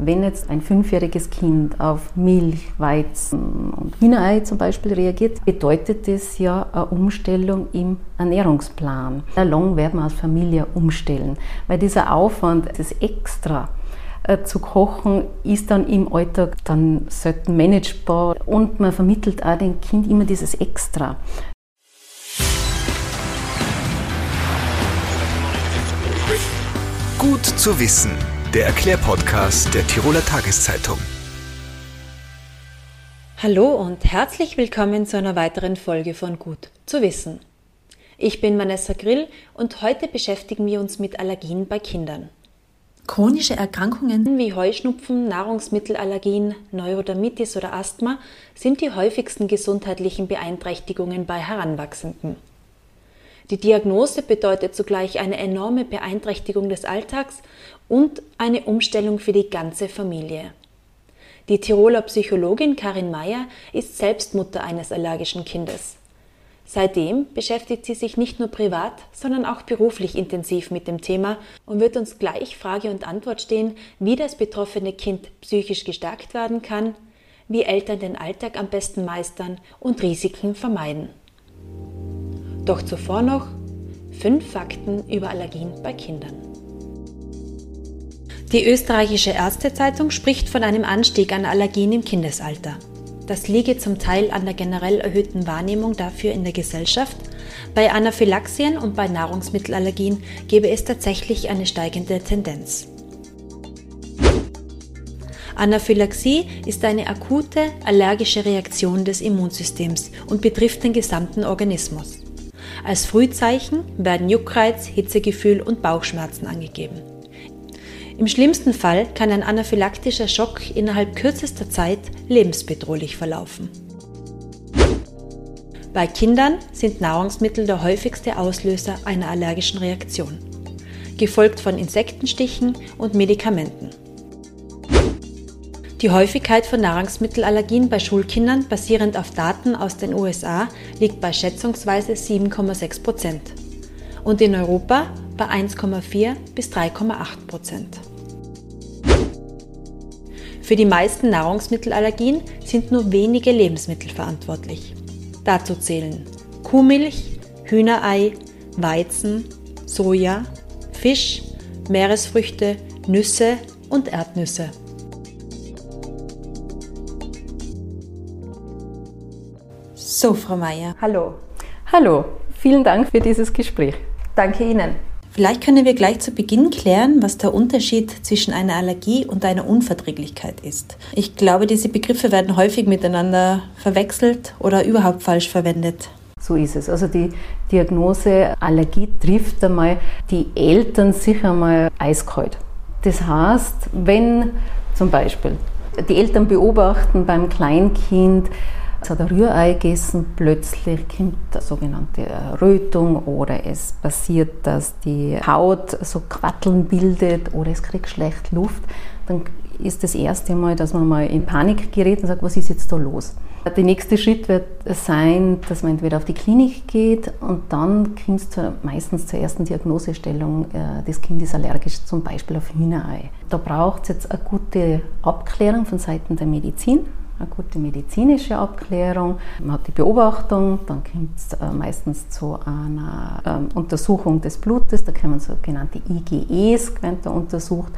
Wenn jetzt ein fünfjähriges Kind auf Milch, Weizen und Hühnerei zum Beispiel reagiert, bedeutet das ja eine Umstellung im Ernährungsplan. Lang werden wir als Familie umstellen, weil dieser Aufwand, das Extra, äh, zu kochen, ist dann im Alltag dann selten managebar und man vermittelt auch dem Kind immer dieses Extra. Gut zu wissen der Erklärpodcast der Tiroler Tageszeitung. Hallo und herzlich willkommen zu einer weiteren Folge von Gut zu wissen. Ich bin Vanessa Grill und heute beschäftigen wir uns mit Allergien bei Kindern. Chronische Erkrankungen wie Heuschnupfen, Nahrungsmittelallergien, Neurodermitis oder Asthma sind die häufigsten gesundheitlichen Beeinträchtigungen bei Heranwachsenden. Die Diagnose bedeutet zugleich eine enorme Beeinträchtigung des Alltags und eine Umstellung für die ganze Familie. Die Tiroler Psychologin Karin Meyer ist selbst Mutter eines allergischen Kindes. Seitdem beschäftigt sie sich nicht nur privat, sondern auch beruflich intensiv mit dem Thema und wird uns gleich Frage und Antwort stehen, wie das betroffene Kind psychisch gestärkt werden kann, wie Eltern den Alltag am besten meistern und Risiken vermeiden. Doch zuvor noch fünf Fakten über Allergien bei Kindern. Die österreichische Ärztezeitung spricht von einem Anstieg an Allergien im Kindesalter. Das liege zum Teil an der generell erhöhten Wahrnehmung dafür in der Gesellschaft. Bei Anaphylaxien und bei Nahrungsmittelallergien gebe es tatsächlich eine steigende Tendenz. Anaphylaxie ist eine akute allergische Reaktion des Immunsystems und betrifft den gesamten Organismus. Als Frühzeichen werden Juckreiz, Hitzegefühl und Bauchschmerzen angegeben. Im schlimmsten Fall kann ein anaphylaktischer Schock innerhalb kürzester Zeit lebensbedrohlich verlaufen. Bei Kindern sind Nahrungsmittel der häufigste Auslöser einer allergischen Reaktion, gefolgt von Insektenstichen und Medikamenten. Die Häufigkeit von Nahrungsmittelallergien bei Schulkindern basierend auf Daten aus den USA liegt bei schätzungsweise 7,6 Prozent und in Europa bei 1,4 bis 3,8 Prozent. Für die meisten Nahrungsmittelallergien sind nur wenige Lebensmittel verantwortlich. Dazu zählen Kuhmilch, Hühnerei, Weizen, Soja, Fisch, Meeresfrüchte, Nüsse und Erdnüsse. So, Frau Meier. Hallo. Hallo. Vielen Dank für dieses Gespräch. Danke Ihnen. Vielleicht können wir gleich zu Beginn klären, was der Unterschied zwischen einer Allergie und einer Unverträglichkeit ist. Ich glaube, diese Begriffe werden häufig miteinander verwechselt oder überhaupt falsch verwendet. So ist es. Also die Diagnose Allergie trifft einmal die Eltern sicher mal eiskalt. Das heißt, wenn zum Beispiel die Eltern beobachten beim Kleinkind, es hat ein Rührei gegessen, plötzlich kommt eine sogenannte Rötung oder es passiert, dass die Haut so Quatteln bildet oder es kriegt schlecht Luft, dann ist das erste Mal, dass man mal in Panik gerät und sagt, was ist jetzt da los? Der nächste Schritt wird sein, dass man entweder auf die Klinik geht und dann kommt es meistens zur ersten Diagnosestellung, äh, das Kind ist allergisch zum Beispiel auf Hühnerei. Da braucht es jetzt eine gute Abklärung von Seiten der Medizin eine gute medizinische Abklärung. Man hat die Beobachtung, dann kommt es äh, meistens zu einer ähm, Untersuchung des Blutes, da kommen sogenannte IgEs da untersucht.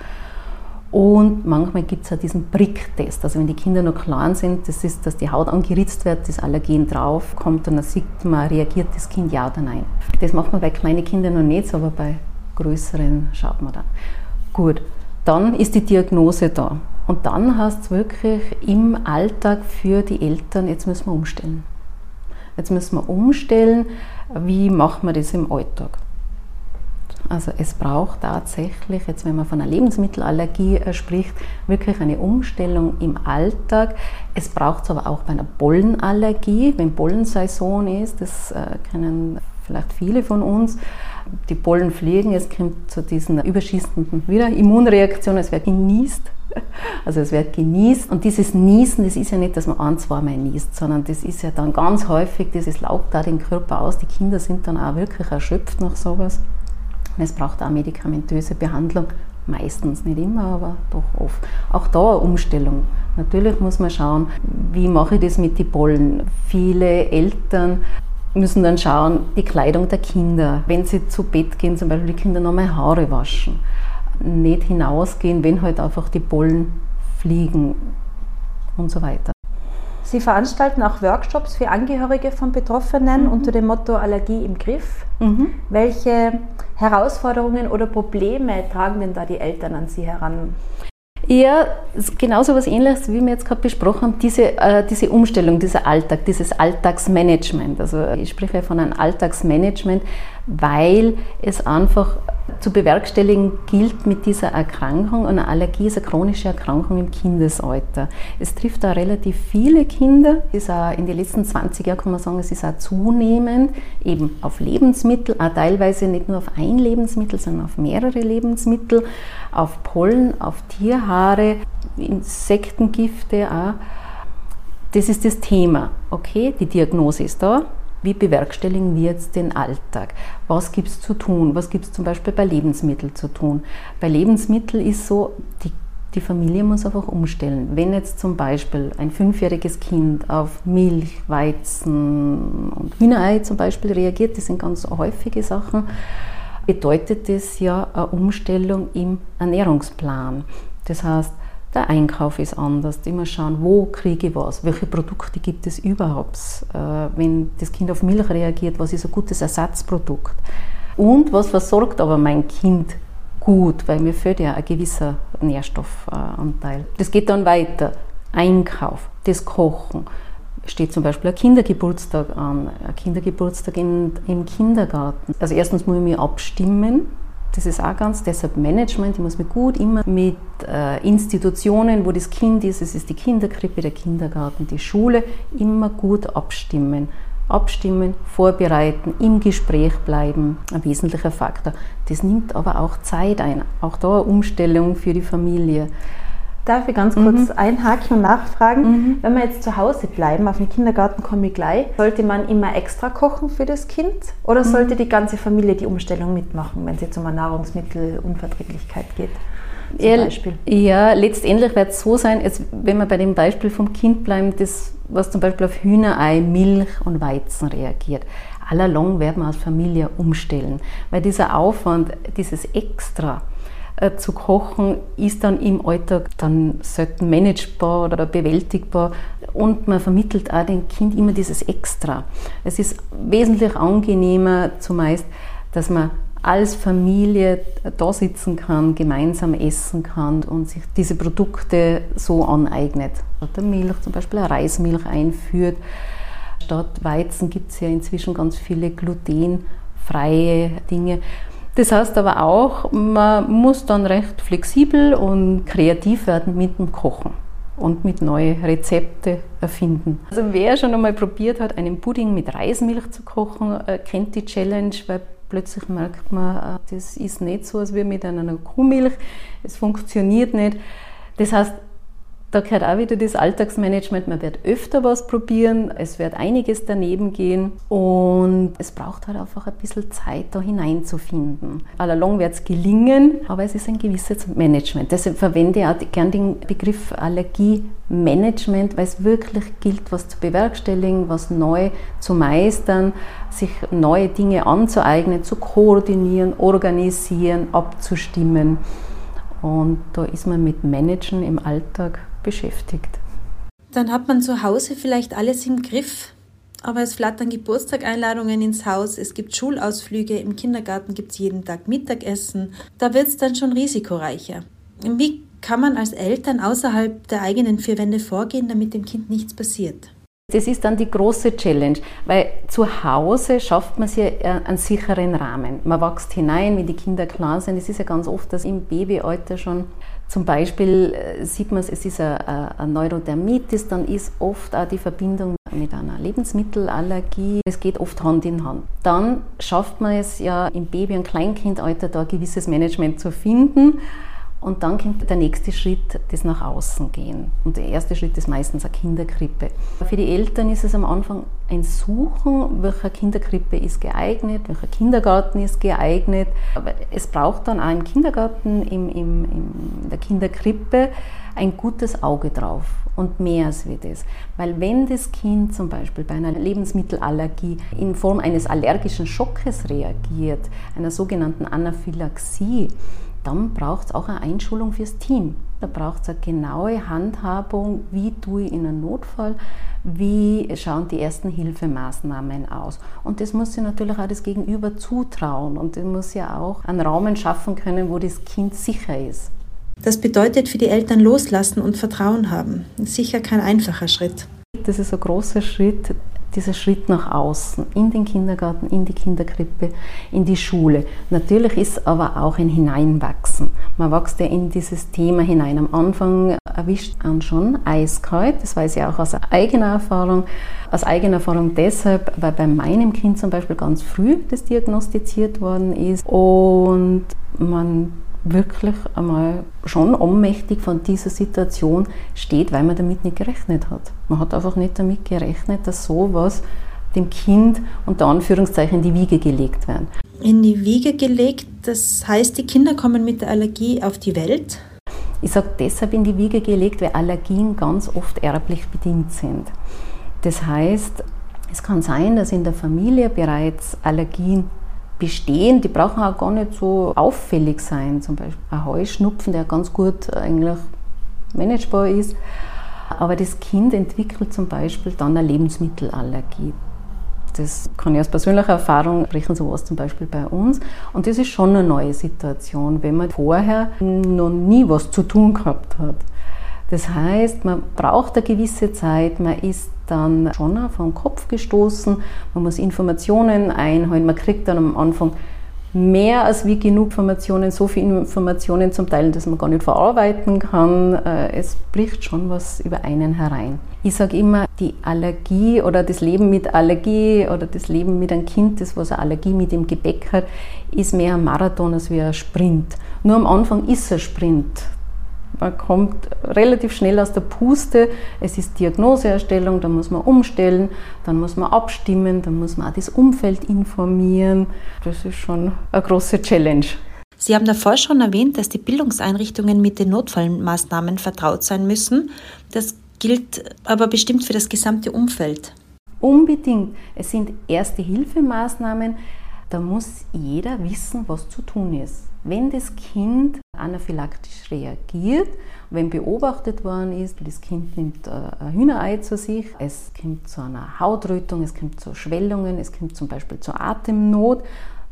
Und manchmal gibt es auch diesen Prick-Test. Also wenn die Kinder noch klein sind, das ist, dass die Haut angeritzt wird, das Allergen drauf kommt und dann sieht man, reagiert das Kind ja oder nein. Das macht man bei kleinen Kindern noch nicht, aber bei größeren schaut man dann. Gut, dann ist die Diagnose da. Und dann heißt es wirklich im Alltag für die Eltern, jetzt müssen wir umstellen. Jetzt müssen wir umstellen, wie machen wir das im Alltag. Also es braucht tatsächlich, jetzt wenn man von einer Lebensmittelallergie äh, spricht, wirklich eine Umstellung im Alltag. Es braucht es aber auch bei einer Pollenallergie, wenn Pollensaison ist, das äh, kennen vielleicht viele von uns. Die Pollen fliegen, es kommt zu diesen überschießenden wieder Immunreaktionen, es wird genießt also es wird genießt und dieses Niesen, das ist ja nicht, dass man ein, zweimal niest, sondern das ist ja dann ganz häufig, dieses laugt da den Körper aus. Die Kinder sind dann auch wirklich erschöpft nach sowas. Und es braucht auch medikamentöse Behandlung Meistens, nicht immer, aber doch oft. Auch da eine Umstellung. Natürlich muss man schauen, wie mache ich das mit den Pollen. Viele Eltern müssen dann schauen, die Kleidung der Kinder. Wenn sie zu Bett gehen, zum Beispiel die Kinder nochmal Haare waschen. Nicht hinausgehen, wenn halt einfach die Pollen fliegen und so weiter. Sie veranstalten auch Workshops für Angehörige von Betroffenen mhm. unter dem Motto Allergie im Griff. Mhm. Welche Herausforderungen oder Probleme tragen denn da die Eltern an Sie heran? Ja, genauso was ähnliches, wie wir jetzt gerade besprochen haben, diese, äh, diese Umstellung, dieser Alltag, dieses Alltagsmanagement. Also ich spreche von einem Alltagsmanagement, weil es einfach zu bewerkstelligen gilt mit dieser Erkrankung. Eine Allergie ist eine chronische Erkrankung im Kindesalter. Es trifft da relativ viele Kinder. Ist auch in den letzten 20 Jahren, kann man sagen, es ist auch zunehmend eben auf Lebensmittel, auch teilweise nicht nur auf ein Lebensmittel, sondern auf mehrere Lebensmittel, auf Pollen, auf Tierhaare, Insektengifte auch. Das ist das Thema. Okay, die Diagnose ist da. Wie bewerkstelligen wir jetzt den Alltag? Was gibt es zu tun? Was gibt es zum Beispiel bei Lebensmitteln zu tun? Bei Lebensmitteln ist so, die, die Familie muss einfach umstellen. Wenn jetzt zum Beispiel ein fünfjähriges Kind auf Milch, Weizen und Hühnerei zum Beispiel reagiert, das sind ganz häufige Sachen, bedeutet das ja eine Umstellung im Ernährungsplan. Das heißt, der Einkauf ist anders. Immer schauen, wo kriege ich was, welche Produkte gibt es überhaupt. Äh, wenn das Kind auf Milch reagiert, was ist ein gutes Ersatzprodukt? Und was versorgt aber mein Kind gut, weil mir fehlt ja ein gewisser Nährstoffanteil. Das geht dann weiter. Einkauf, das Kochen. Steht zum Beispiel ein Kindergeburtstag an, ein Kindergeburtstag in, im Kindergarten. Also erstens muss ich mich abstimmen, das ist auch ganz, deshalb Management, ich muss mich gut immer mit äh, Institutionen, wo das Kind ist, es ist die Kinderkrippe, der Kindergarten, die Schule, immer gut abstimmen. Abstimmen, vorbereiten, im Gespräch bleiben, ein wesentlicher Faktor. Das nimmt aber auch Zeit ein, auch da eine Umstellung für die Familie. Darf ich ganz kurz mhm. einhaken und nachfragen? Mhm. Wenn wir jetzt zu Hause bleiben, auf den Kindergarten komme ich gleich, sollte man immer extra kochen für das Kind oder mhm. sollte die ganze Familie die Umstellung mitmachen, wenn es jetzt um eine Nahrungsmittelunverträglichkeit geht? Ja, ja, letztendlich wird es so sein, jetzt, wenn wir bei dem Beispiel vom Kind bleiben, das, was zum Beispiel auf Hühnerei, Milch und Weizen reagiert. Allalong werden wir als Familie umstellen, weil dieser Aufwand, dieses Extra, äh, zu kochen, ist dann im Alltag dann selten managebar oder bewältigbar und man vermittelt auch dem Kind immer dieses Extra. Es ist wesentlich angenehmer zumeist, dass man als Familie da sitzen kann, gemeinsam essen kann und sich diese Produkte so aneignet. Der Milch zum Beispiel eine Reismilch einführt. Statt Weizen gibt es ja inzwischen ganz viele glutenfreie Dinge. Das heißt aber auch, man muss dann recht flexibel und kreativ werden mit dem Kochen und mit neuen Rezepte erfinden. Also wer schon einmal probiert hat, einen Pudding mit Reismilch zu kochen, äh, kennt die Challenge, weil plötzlich merkt man, äh, das ist nicht so, als wie mit einer Kuhmilch. Es funktioniert nicht. Das heißt, da gehört auch wieder das Alltagsmanagement. Man wird öfter was probieren, es wird einiges daneben gehen und es braucht halt einfach ein bisschen Zeit, da hineinzufinden. Allalong wird es gelingen, aber es ist ein gewisses Management. Deshalb verwende ich auch gern den Begriff Allergiemanagement, weil es wirklich gilt, was zu bewerkstelligen, was neu zu meistern, sich neue Dinge anzueignen, zu koordinieren, organisieren, abzustimmen. Und da ist man mit Managen im Alltag beschäftigt. Dann hat man zu Hause vielleicht alles im Griff, aber es flattern Geburtstageinladungen ins Haus, es gibt Schulausflüge, im Kindergarten gibt es jeden Tag Mittagessen. Da wird es dann schon risikoreicher. Wie kann man als Eltern außerhalb der eigenen vier Wände vorgehen, damit dem Kind nichts passiert? Das ist dann die große Challenge, weil zu Hause schafft man sich einen sicheren Rahmen. Man wächst hinein, wenn die Kinder klar sind. Es ist ja ganz oft, dass im Babyalter schon zum Beispiel äh, sieht man, es ist ein Neurodermitis, dann ist oft auch die Verbindung mit einer Lebensmittelallergie. Es geht oft Hand in Hand. Dann schafft man es ja im Baby- und Kleinkindalter da ein gewisses Management zu finden Und dann kommt der nächste Schritt, das nach außen gehen. Und der erste Schritt ist meistens eine Kinderkrippe. Für die Eltern ist es am Anfang ein Suchen, welcher Kinderkrippe ist geeignet, welcher Kindergarten ist geeignet. Aber es braucht dann auch im Kindergarten, im, im, der Kinderkrippe ein gutes Auge drauf und mehr als wie das. Weil wenn das Kind zum Beispiel bei einer Lebensmittelallergie in Form eines allergischen Schockes reagiert, einer sogenannten Anaphylaxie, dann braucht es auch eine Einschulung fürs Team. Da braucht es eine genaue Handhabung, wie tue ich in einem Notfall, wie schauen die ersten Hilfemaßnahmen aus. Und das muss sich natürlich auch das Gegenüber zutrauen und das muss ja auch einen Raum schaffen können, wo das Kind sicher ist. Das bedeutet für die Eltern loslassen und Vertrauen haben. Sicher kein einfacher Schritt. Das ist ein großer Schritt, dieser Schritt nach außen, in den Kindergarten, in die Kinderkrippe, in die Schule. Natürlich ist aber auch ein Hineinwachsen. Man wächst ja in dieses Thema hinein. Am Anfang erwischt man schon eiskalt, das weiß ich auch aus eigener Erfahrung. Aus eigener Erfahrung deshalb, weil bei meinem Kind zum Beispiel ganz früh das diagnostiziert worden ist und man wirklich einmal schon ohnmächtig von dieser Situation steht, weil man damit nicht gerechnet hat. Man hat einfach nicht damit gerechnet, dass sowas dem Kind unter Anführungszeichen in die Wiege gelegt werden. In die Wiege gelegt, das heißt, die Kinder kommen mit der Allergie auf die Welt? Ich sage deshalb in die Wiege gelegt, weil Allergien ganz oft erblich bedingt sind. Das heißt, es kann sein, dass in der Familie bereits Allergien bestehen, die brauchen auch gar nicht so auffällig sein. Zum Beispiel ein Heuschnupfen, der ganz gut eigentlich managebar ist. Aber das Kind entwickelt zum Beispiel dann eine Lebensmittelallergie. Das kann ich aus persönlicher Erfahrung sprechen, sowas zum Beispiel bei uns. Und das ist schon eine neue Situation, wenn man vorher noch nie was zu tun gehabt hat. Das heißt, man braucht eine gewisse Zeit, man ist dann schon vom Kopf gestoßen, man muss Informationen einholen, man kriegt dann am Anfang mehr als wie genug Informationen, so viele Informationen zum Teil, dass man gar nicht verarbeiten kann. Äh, es bricht schon was über einen herein. Ich sage immer, die Allergie oder das Leben mit Allergie oder das Leben mit einem Kind, das was eine Allergie mit dem Gepäck hat, ist mehr ein Marathon als wie ein Sprint. Nur am Anfang ist es ein Sprint. Man kommt relativ schnell aus der Puste. Es ist Diagnoseerstellung, da muss man umstellen, dann muss man abstimmen, dann muss man auch das Umfeld informieren. Das ist schon eine große Challenge. Sie haben davor schon erwähnt, dass die Bildungseinrichtungen mit den Notfallmaßnahmen vertraut sein müssen. Das gilt aber bestimmt für das gesamte Umfeld. Unbedingt. Es sind erste Hilfemaßnahmen. Da muss jeder wissen, was zu tun ist. Wenn das Kind anaphylaktisch reagiert, wenn beobachtet worden ist, das Kind nimmt äh, ein Hühnerei zu sich, es kommt zu einer Hautrötung, es kommt zu Schwellungen, es kommt zum Beispiel zu Atemnot,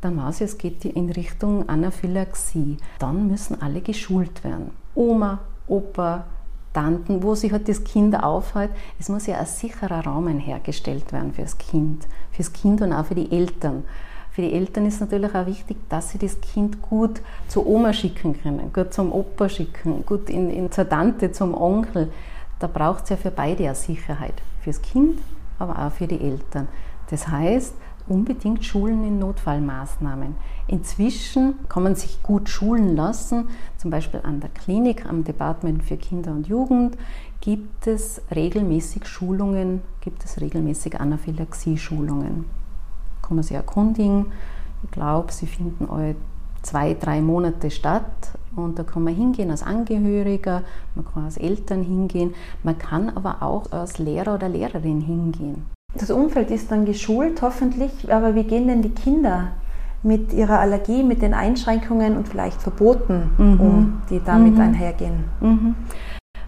dann weiß ich, es geht in Richtung Anaphylaxie. Dann müssen alle geschult werden. Oma, Opa, Tanten, wo sich halt das Kind aufhält. Es muss ja ein sicherer Rahmen hergestellt werden fürs Kind, fürs Kind und auch für die Eltern. Für die Eltern ist natürlich auch wichtig, dass sie das Kind gut zur Oma schicken können, gut zum Opa schicken, gut in, in zur Tante, zum Onkel. Da braucht es ja für beide eine Sicherheit. Fürs Kind, aber auch für die Eltern. Das heißt, unbedingt schulen in Notfallmaßnahmen. Inzwischen kann man sich gut schulen lassen, zum Beispiel an der Klinik, am Department für Kinder und Jugend gibt es regelmäßig Schulungen, gibt es regelmäßig Anaphylaxie-Schulungen kann man sich erkundigen. Ich glaube, sie finden alle zwei, drei Monate statt und da kann man hingehen als Angehöriger, man kann als Eltern hingehen, man kann aber auch als Lehrer oder Lehrerin hingehen. Das Umfeld ist dann geschult, hoffentlich, aber wie gehen denn die Kinder mit ihrer Allergie, mit den Einschränkungen und vielleicht Verboten mhm. um, die damit mhm. einhergehen? Mhm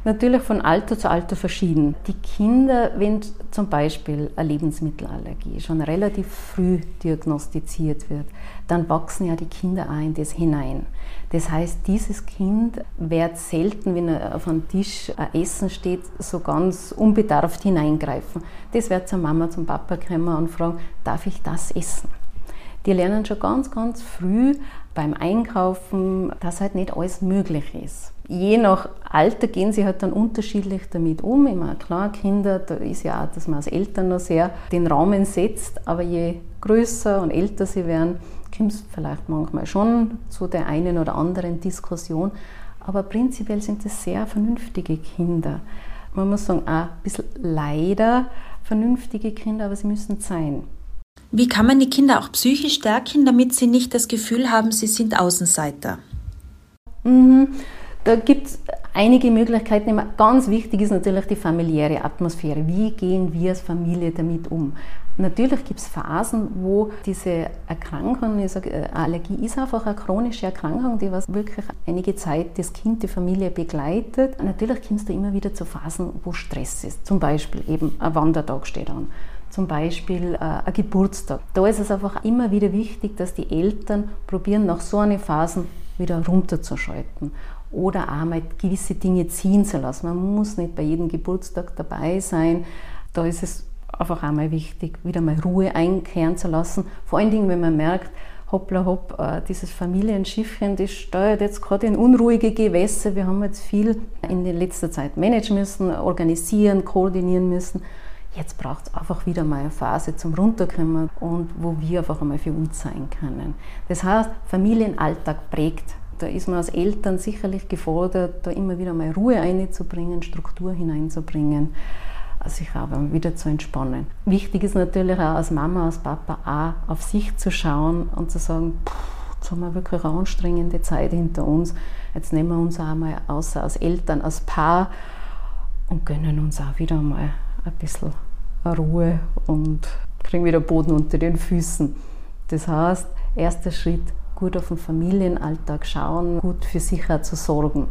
natürlich von Alter zu Alter verschieden. Die Kinder, wenn zum Beispiel eine Lebensmittelallergie schon relativ früh diagnostiziert wird, dann wachsen ja die Kinder auch in das hinein. Das heißt, dieses Kind wird selten, wenn er auf einem Tisch Essen steht, so ganz unbedarft hineingreifen. Das wird zur Mama, zum Papa kommen und fragen, darf ich das essen? Die lernen schon ganz, ganz früh beim Einkaufen, dass halt nicht alles möglich ist je nach Alter gehen sie halt dann unterschiedlich damit um. Meine, klar, Kinder, da ist ja auch, dass man als Eltern noch sehr den Rahmen setzt, aber je größer und älter sie werden, kommt es vielleicht manchmal schon zu der einen oder anderen Diskussion. aber prinzipiell sind es sehr vernünftige Kinder. Man muss sagen, auch ein bisschen leider vernünftige Kinder, aber sie müssen sein. Wie kann man die Kinder auch psychisch stärken, damit sie nicht das Gefühl haben, sie sind Außenseiter? Mhm. Da gibt es einige Möglichkeiten. Ganz wichtig ist natürlich die familiäre Atmosphäre. Wie gehen wir als Familie damit um? Natürlich gibt es Phasen, wo diese Erkrankung, ich sage, äh, Allergie ist einfach eine chronische Erkrankung, die was wirklich einige Zeit das Kind, die Familie begleitet. Natürlich kommst du immer wieder zu Phasen, wo Stress ist. Zum Beispiel eben ein Wandertag steht an zum Beispiel äh, ein Geburtstag. Da ist es einfach immer wieder wichtig, dass die Eltern probieren, nach so einer Phase wieder runterzuschalten oder auch mal gewisse Dinge ziehen zu lassen. Man muss nicht bei jedem Geburtstag dabei sein. Da ist es einfach auch mal wichtig, wieder mal Ruhe einkehren zu lassen. Vor allen Dingen, wenn man merkt, hoppla hopp, äh, dieses Familienschiffchen, das steuert jetzt gerade in unruhige Gewässer. Wir haben jetzt viel in letzter Zeit managen müssen, organisieren, koordinieren müssen. Jetzt braucht es einfach wieder mal eine Phase zum Runterkommen und wo wir einfach einmal für uns sein können. Das heißt, Familienalltag prägt. Da ist man als Eltern sicherlich gefordert, da immer wieder mal Ruhe einzubringen, Struktur hineinzubringen, sich aber wieder zu entspannen. Wichtig ist natürlich auch als Mama, als Papa auch auf sich zu schauen und zu sagen, jetzt haben wir wirklich eine anstrengende Zeit hinter uns. Jetzt nehmen wir uns auch mal außer als Eltern, als Paar und gönnen uns auch wieder mal ein bisschen Ruhe und kriegen wieder Boden unter den Füßen. Das heißt, erster Schritt, gut auf den Familienalltag schauen, gut für sich auch zu sorgen.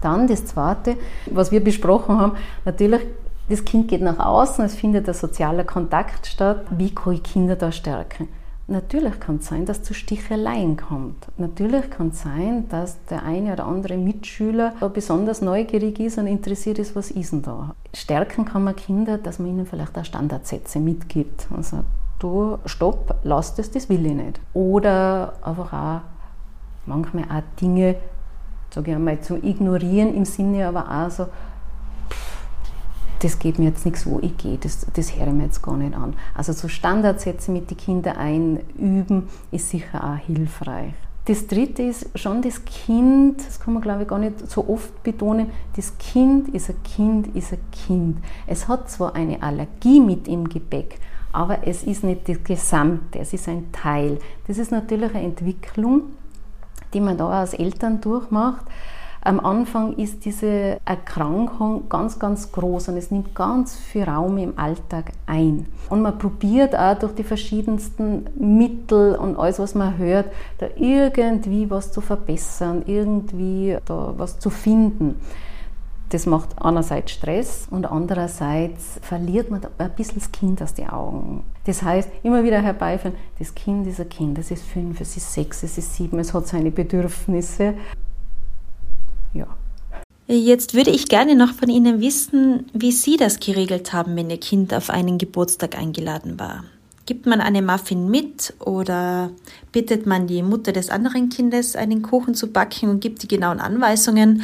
Dann das Zweite, was wir besprochen haben, natürlich, das Kind geht nach außen, es findet ein sozialer Kontakt statt. Wie kann ich Kinder da stärken? Natürlich kann es sein, dass zu Sticheleien kommt. Natürlich kann es sein, dass der eine oder andere Mitschüler besonders neugierig ist und interessiert ist, was ist denn da. Stärken kann man Kinder, dass man ihnen vielleicht auch Standardsätze mitgibt und sagt, du, stopp, lass das, das will ich nicht. Oder einfach auch manchmal auch Dinge, sage ich einmal, zu ignorieren im Sinne aber auch so, das geht mir jetzt nichts, wo ich gehe, das, das höre ich mir jetzt gar nicht an. Also so Standardsätze mit den Kindern einüben, ist sicher auch hilfreich. Das dritte ist schon das Kind, das kann man glaube ich gar nicht so oft betonen, das Kind ist ein Kind, ist ein Kind. Es hat zwar eine Allergie mit im Gepäck, aber es ist nicht das Gesamte, es ist ein Teil. Das ist natürlich eine Entwicklung, die man da als Eltern durchmacht. Am Anfang ist diese Erkrankung ganz, ganz groß und es nimmt ganz viel Raum im Alltag ein. Und man probiert auch durch die verschiedensten Mittel und alles, was man hört, da irgendwie was zu verbessern, irgendwie da was zu finden. Das macht einerseits Stress und andererseits verliert man ein bisschen das Kind aus den Augen. Das heißt, immer wieder herbeiführen, das Kind ist ein Kind, es ist fünf, es ist sechs, es ist sieben, es hat seine Bedürfnisse ja. Jetzt würde ich gerne noch von Ihnen wissen, wie Sie das geregelt haben, wenn Ihr Kind auf einen Geburtstag eingeladen war. Gibt man eine Muffin mit oder bittet man die Mutter des anderen Kindes, einen Kuchen zu backen und gibt die genauen Anweisungen?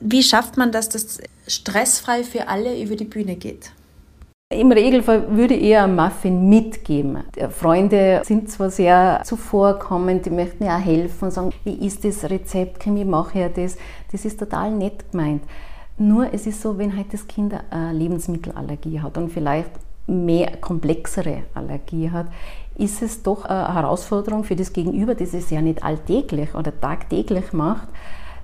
Wie schafft man, dass das stressfrei für alle über die Bühne geht? Im Regelfall würde ich eher einen Muffin mitgeben. Freunde sind zwar sehr zuvorkommend, die möchten ja helfen und sagen, wie ist das Rezept, wie mache ich das? Das ist total nett gemeint. Nur es ist so, wenn halt das Kind eine Lebensmittelallergie hat und vielleicht mehr komplexere Allergie hat, ist es doch eine Herausforderung für das Gegenüber, das es ja nicht alltäglich oder tagtäglich macht,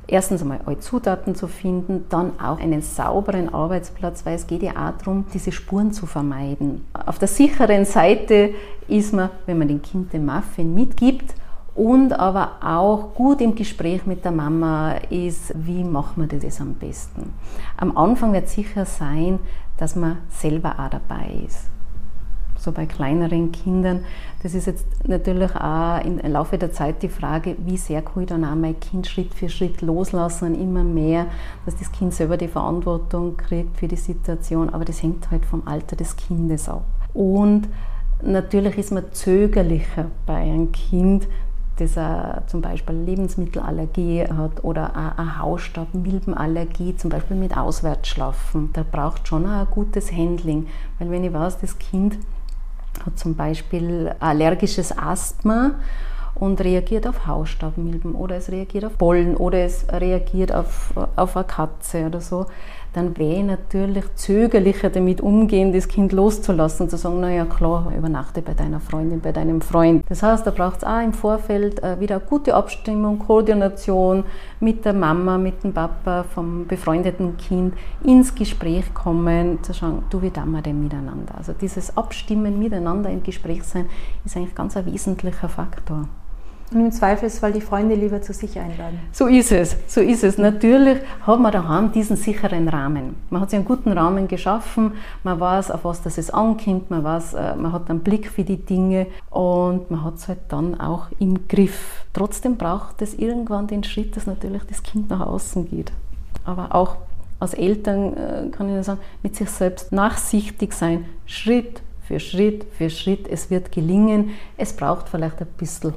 erstens einmal alle Zutaten zu finden, dann auch einen sauberen Arbeitsplatz, weil es geht ja auch darum, diese Spuren zu vermeiden. Auf der sicheren Seite ist man, wenn man dem Kind den Muffin mitgibt und aber auch gut im Gespräch mit der Mama ist, wie machen wir das am besten. Am Anfang wird sicher sein, dass man selber auch dabei ist so bei kleineren Kindern. Das ist jetzt natürlich auch im Laufe der Zeit die Frage, wie sehr kann ich dann auch mein Kind Schritt für Schritt loslassen immer mehr, dass das Kind selber die Verantwortung kriegt für die Situation. Aber das hängt halt vom Alter des Kindes ab. Und natürlich ist man zögerlicher bei einem Kind, das a, zum Beispiel Lebensmittelallergie hat oder eine Hausstaub-Milbenallergie, zum Beispiel mit Auswärtsschlafen. Da braucht schon ein gutes Handling, weil wenn ich weiß, das Kind hat zum Beispiel allergisches Asthma und reagiert auf Hausstaubmilben oder es reagiert auf Pollen oder es reagiert auf, auf eine Katze oder so, dann wäre ich natürlich zögerlicher damit umgehen, das Kind loszulassen, zu sagen, naja klar, übernachte bei deiner Freundin, bei deinem Freund. Das heißt, da braucht es auch im Vorfeld äh, wieder gute Abstimmung, Koordination mit der Mama, mit dem Papa, vom befreundeten Kind, ins Gespräch kommen, zu schauen, du, wie tun wir denn miteinander? Also dieses Abstimmen miteinander im Gespräch sein, ist eigentlich ganz ein wesentlicher Faktor. Und im Zweifelsfall die Freunde lieber zu sich einladen. So ist es, so ist es. Natürlich hat man daheim diesen sicheren Rahmen. Man hat sich einen guten Rahmen geschaffen, man weiß, auf was das es ankommt, man weiß, äh, man hat einen Blick für die Dinge und man hat es halt dann auch im Griff. Trotzdem braucht es irgendwann den Schritt, dass natürlich das Kind nach außen geht. Aber auch als Eltern äh, kann ich nur sagen, mit sich selbst nachsichtig sein, Schritt für Schritt für Schritt. Es wird gelingen. Es braucht vielleicht ein bisschen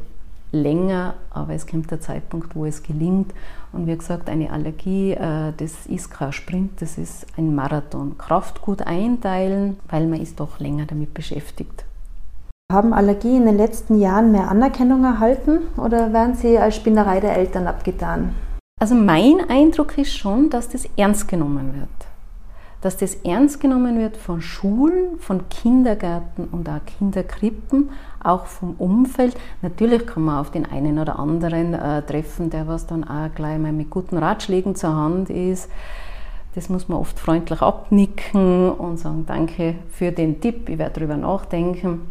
länger, aber es kommt der Zeitpunkt, wo es gelingt. Und wie gesagt, eine Allergie, äh, das ist kein Sprint, das ist ein Marathon. Kraft gut einteilen, weil man ist doch länger damit beschäftigt. Haben Allergie in den letzten Jahren mehr Anerkennung erhalten oder werden sie als Spinnerei der Eltern abgetan? Also mein Eindruck ist schon, dass das ernst genommen wird dass das ernst genommen wird von Schulen, von Kindergärten und auch Kinderkrippen, auch vom Umfeld. Natürlich kann man auf den einen oder anderen äh, treffen, der was dann auch gleich mal mit guten Ratschlägen zur Hand ist. Das muss man oft freundlich abnicken und sagen, danke für den Tipp, ich werde darüber nachdenken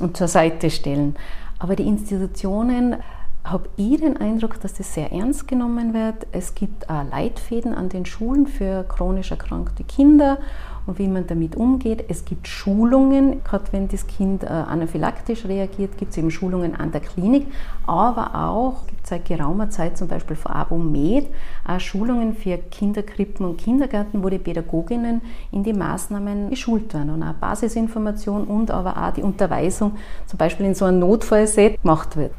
und zur Seite stellen. Aber die Institutionen habe ich den Eindruck, dass das sehr ernst genommen wird. Es gibt auch Leitfäden an den Schulen für chronisch erkrankte Kinder und wie man damit umgeht. Es gibt Schulungen, gerade wenn das Kind äh, anaphylaktisch reagiert, gibt es eben Schulungen an der Klinik, aber auch gibt es seit geraumer Zeit zum Beispiel von ABO-Med auch Schulungen für Kinderkrippen und Kindergärten, wo die Pädagoginnen in die Maßnahmen geschult werden und auch Basisinformation und aber auch die Unterweisung zum Beispiel in so einem Notfallset gemacht wird.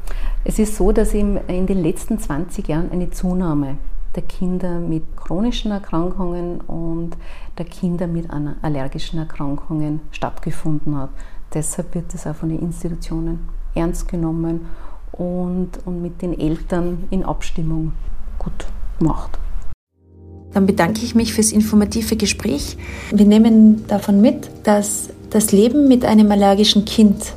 Es ist so, dass in den letzten 20 Jahren eine Zunahme der Kinder mit chronischen Erkrankungen und der Kinder mit allergischen Erkrankungen stattgefunden hat. Deshalb wird es auch von den Institutionen ernst genommen und, und mit den Eltern in Abstimmung gut gemacht. Dann bedanke ich mich fürs informative Gespräch. Wir nehmen davon mit, dass das Leben mit einem allergischen Kind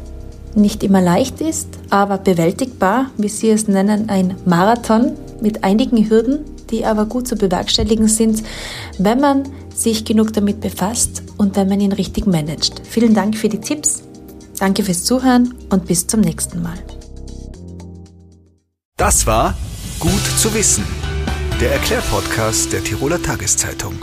nicht immer leicht ist, aber bewältigbar, wie Sie es nennen, ein Marathon mit einigen Hürden, die aber gut zu bewerkstelligen sind, wenn man sich genug damit befasst und wenn man ihn richtig managt. Vielen Dank für die Tipps, danke fürs Zuhören und bis zum nächsten Mal. Das war Gut zu wissen, der Erklärpodcast der Tiroler Tageszeitung.